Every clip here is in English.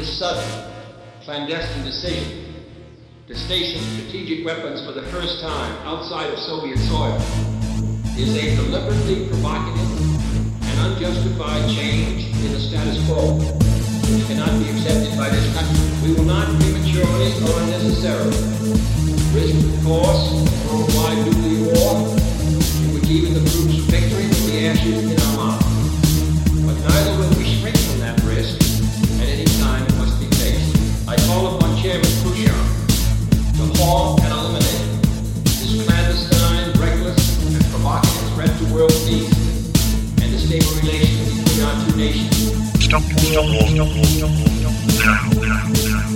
This sudden, clandestine decision to station strategic weapons for the first time outside of Soviet soil is a deliberately provocative and unjustified change in the status quo which cannot be accepted by this country. We will not prematurely or unnecessarily risk the course stable relations between our two nations. Stop, stop, stop, stop, stop, stop,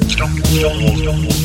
stop, stop, stop, stop,